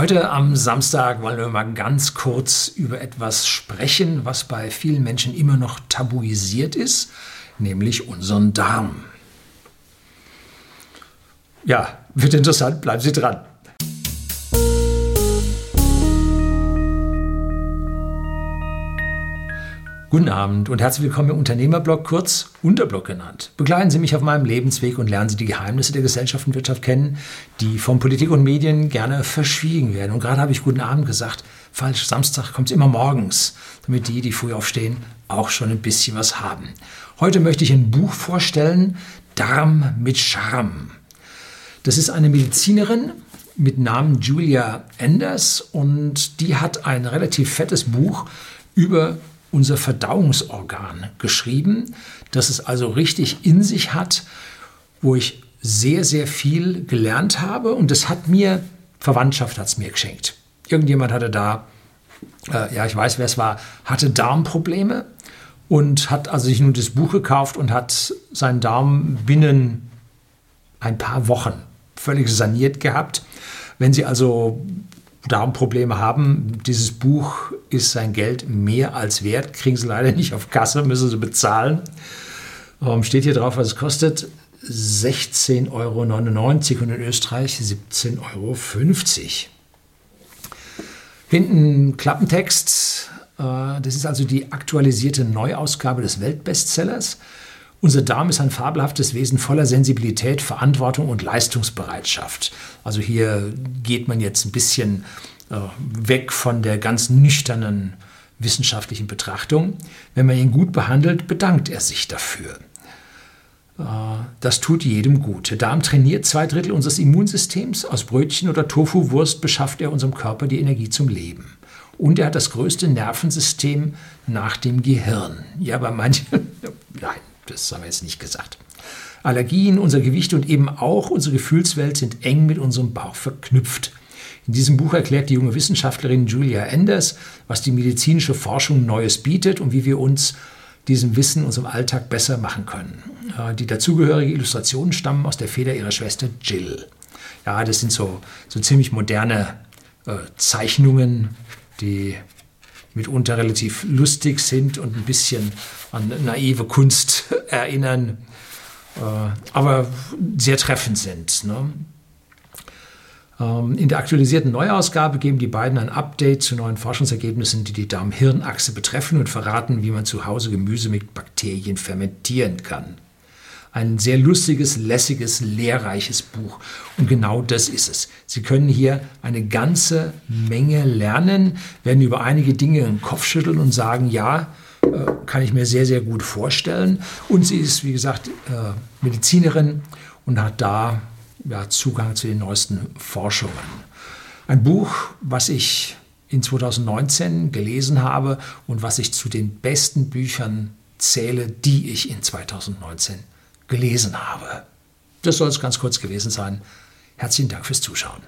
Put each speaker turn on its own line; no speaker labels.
Heute am Samstag wollen wir mal ganz kurz über etwas sprechen, was bei vielen Menschen immer noch tabuisiert ist, nämlich unseren Darm. Ja, wird interessant, bleiben Sie dran. Guten Abend und herzlich willkommen im Unternehmerblog, kurz Unterblog genannt. Begleiten Sie mich auf meinem Lebensweg und lernen Sie die Geheimnisse der Gesellschaft und Wirtschaft kennen, die von Politik und Medien gerne verschwiegen werden. Und gerade habe ich guten Abend gesagt. Falsch, Samstag kommt es immer morgens, damit die, die früh aufstehen, auch schon ein bisschen was haben. Heute möchte ich ein Buch vorstellen, Darm mit Charme. Das ist eine Medizinerin mit Namen Julia Enders und die hat ein relativ fettes Buch über unser Verdauungsorgan geschrieben, das es also richtig in sich hat, wo ich sehr, sehr viel gelernt habe und das hat mir, Verwandtschaft hat es mir geschenkt. Irgendjemand hatte da, äh, ja, ich weiß, wer es war, hatte Darmprobleme und hat also sich nun das Buch gekauft und hat seinen Darm binnen ein paar Wochen völlig saniert gehabt. Wenn Sie also Darmprobleme haben, dieses Buch ist sein Geld mehr als wert. Kriegen Sie leider nicht auf Kasse, müssen Sie bezahlen. Ähm, steht hier drauf, was es kostet. 16,99 Euro und in Österreich 17,50 Euro. Hinten Klappentext. Äh, das ist also die aktualisierte Neuausgabe des Weltbestsellers. Unser Darm ist ein fabelhaftes Wesen voller Sensibilität, Verantwortung und Leistungsbereitschaft. Also hier geht man jetzt ein bisschen weg von der ganz nüchternen wissenschaftlichen Betrachtung. Wenn man ihn gut behandelt, bedankt er sich dafür. Äh, das tut jedem gut. Der Darm trainiert zwei Drittel unseres Immunsystems. Aus Brötchen oder Tofu-Wurst beschafft er unserem Körper die Energie zum Leben. Und er hat das größte Nervensystem nach dem Gehirn. Ja, bei manchen, nein, das haben wir jetzt nicht gesagt. Allergien, unser Gewicht und eben auch unsere Gefühlswelt sind eng mit unserem Bauch verknüpft. In diesem Buch erklärt die junge Wissenschaftlerin Julia Enders, was die medizinische Forschung Neues bietet und wie wir uns diesem Wissen unserem Alltag besser machen können. Äh, die dazugehörigen Illustrationen stammen aus der Feder ihrer Schwester Jill. Ja, das sind so, so ziemlich moderne äh, Zeichnungen, die mitunter relativ lustig sind und ein bisschen an naive Kunst erinnern, äh, aber sehr treffend sind. Ne? Ähm, in der aktualisierten Neuausgabe geben die beiden ein Update zu neuen Forschungsergebnissen, die die Darm-Hirn-Achse betreffen und verraten, wie man zu Hause Gemüse mit Bakterien fermentieren kann. Ein sehr lustiges, lässiges, lehrreiches Buch. Und genau das ist es. Sie können hier eine ganze Menge lernen, werden über einige Dinge den Kopf schütteln und sagen, ja, äh, kann ich mir sehr, sehr gut vorstellen. Und sie ist, wie gesagt, äh, Medizinerin und hat da ja, Zugang zu den neuesten Forschungen. Ein Buch, was ich in 2019 gelesen habe und was ich zu den besten Büchern zähle, die ich in 2019 gelesen habe. Das soll es ganz kurz gewesen sein. Herzlichen Dank fürs Zuschauen.